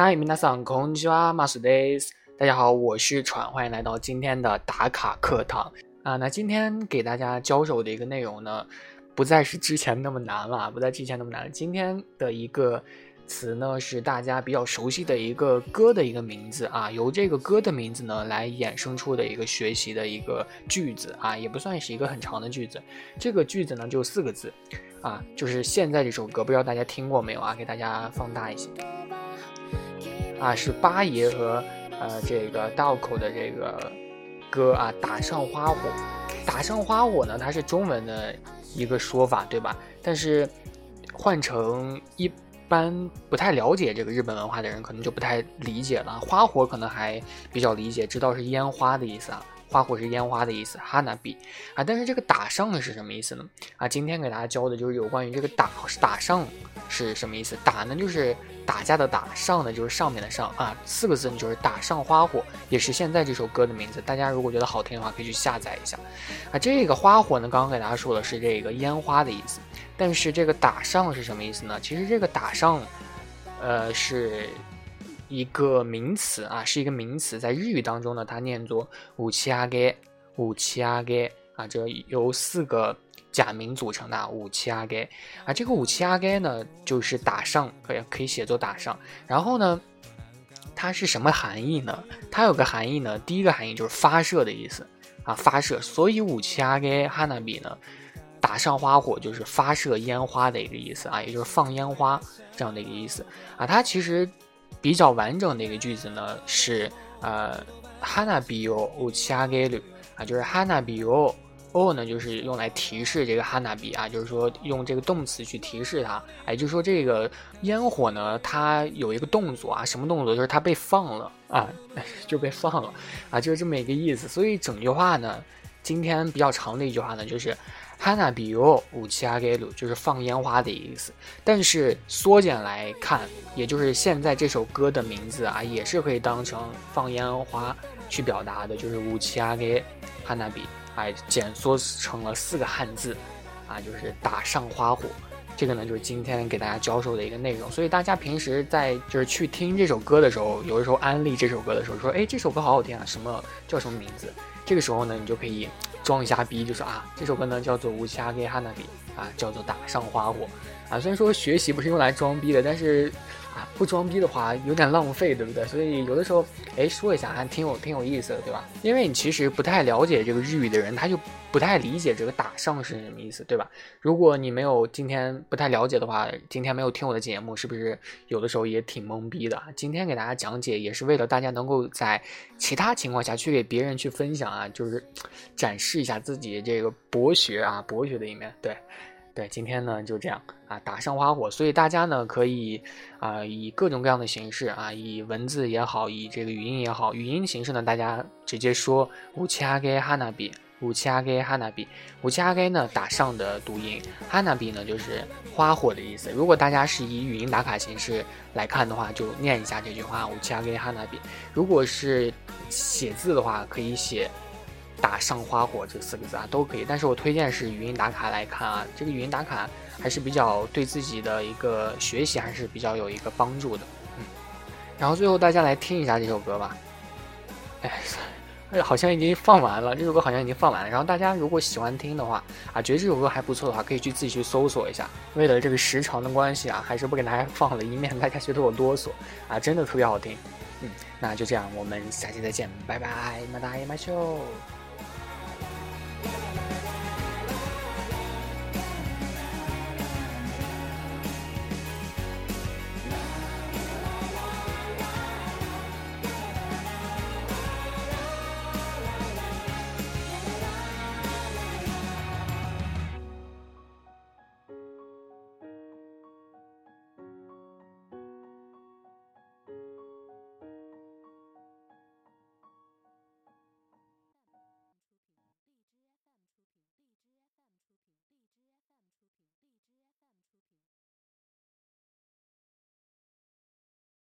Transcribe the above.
嗨，皆さんこんにちは、マスです。大家好，我是喘，欢迎来到今天的打卡课堂啊。那今天给大家教授的一个内容呢，不再是之前那么难了，不再之前那么难了。今天的一个。词呢是大家比较熟悉的一个歌的一个名字啊，由这个歌的名字呢来衍生出的一个学习的一个句子啊，也不算是一个很长的句子。这个句子呢就四个字啊，就是现在这首歌，不知道大家听过没有啊？给大家放大一些 啊，是八爷和呃这个道口的这个歌啊，打上花火，打上花火呢，它是中文的一个说法，对吧？但是换成一。般不太了解这个日本文化的人，可能就不太理解了。花火可能还比较理解，知道是烟花的意思啊。花火是烟花的意思，哈娜比啊。但是这个打上是什么意思呢？啊，今天给大家教的就是有关于这个打打上是什么意思。打呢就是打架的打，上呢就是上面的上啊。四个字呢就是打上花火，也是现在这首歌的名字。大家如果觉得好听的话，可以去下载一下啊。这个花火呢，刚刚给大家说的是这个烟花的意思。但是这个打上是什么意思呢？其实这个打上，呃，是一个名词啊，是一个名词，在日语当中呢，它念作武七阿给，武七阿给啊，这由四个假名组成的武七阿给啊，这个武七阿给呢，就是打上，可以可以写作打上。然后呢，它是什么含义呢？它有个含义呢，第一个含义就是发射的意思啊，发射。所以武七阿给哈娜比呢。打上花火就是发射烟花的一个意思啊，也就是放烟花这样的一个意思啊。它其实比较完整的一个句子呢是呃，hanabi o uchiageru 啊，就是 hanabi o o 呢就是用来提示这个 hanabi 啊，就是说用这个动词去提示它，哎，就是说这个烟火呢它有一个动作啊，什么动作？就是它被放了啊，就被放了啊，就是这么一个意思。所以整句话呢，今天比较长的一句话呢就是。哈娜比欧武器阿给鲁就是放烟花的意思，但是缩减来看，也就是现在这首歌的名字啊，也是可以当成放烟花去表达的，就是武器阿给哈娜比，哎，减缩成了四个汉字，啊，就是打上花火。这个呢，就是今天给大家教授的一个内容。所以大家平时在就是去听这首歌的时候，有的时候安利这首歌的时候，说，哎，这首歌好好听啊，什么叫什么名字？这个时候呢，你就可以。装一下逼，就说啊，这首歌呢叫做《无暇给哈娜比》，啊，叫做《打上花火》，啊，虽然说学习不是用来装逼的，但是。啊，不装逼的话有点浪费，对不对？所以有的时候，哎，说一下还挺有挺有意思的，对吧？因为你其实不太了解这个日语的人，他就不太理解这个打上是什么意思，对吧？如果你没有今天不太了解的话，今天没有听我的节目，是不是有的时候也挺懵逼的？今天给大家讲解，也是为了大家能够在其他情况下去给别人去分享啊，就是展示一下自己这个博学啊，博学的一面，对。对，今天呢就这样啊，打上花火，所以大家呢可以啊以各种各样的形式啊，以文字也好，以这个语音也好，语音形式呢大家直接说五七阿给哈娜比，五七阿给哈娜比，五七阿给呢打上的读音，哈娜比呢就是花火的意思。如果大家是以语音打卡形式来看的话，就念一下这句话五七阿给哈娜比。如果是写字的话，可以写。打上花火这四个字啊都可以，但是我推荐是语音打卡来看啊，这个语音打卡还是比较对自己的一个学习还是比较有一个帮助的，嗯。然后最后大家来听一下这首歌吧，哎，哎，好像已经放完了，这首歌好像已经放完了。然后大家如果喜欢听的话啊，觉得这首歌还不错的话，可以去自己去搜索一下。为了这个时长的关系啊，还是不给大家 放了，以免大家觉得我啰嗦啊，真的特别好听，嗯。那就这样，我们下期再见，拜拜，马达耶马秀。